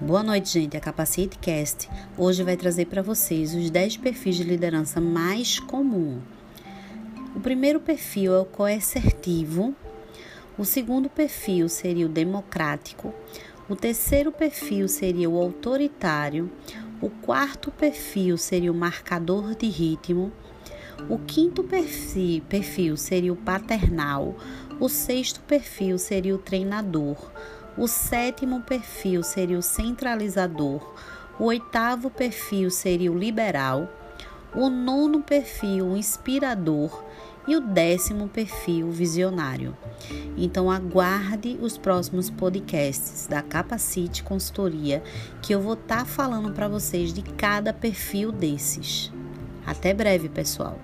Boa noite, gente. A Capacite Cast. Hoje vai trazer para vocês os 10 perfis de liderança mais comum. O primeiro perfil é o coercertivo, o segundo perfil seria o democrático, o terceiro perfil seria o autoritário, o quarto perfil seria o marcador de ritmo, o quinto perfil seria o paternal, o sexto perfil seria o treinador, o sétimo perfil seria o centralizador, o oitavo perfil seria o liberal, o nono perfil o inspirador e o décimo perfil visionário. Então aguarde os próximos podcasts da Capacite Consultoria que eu vou estar tá falando para vocês de cada perfil desses. Até breve, pessoal.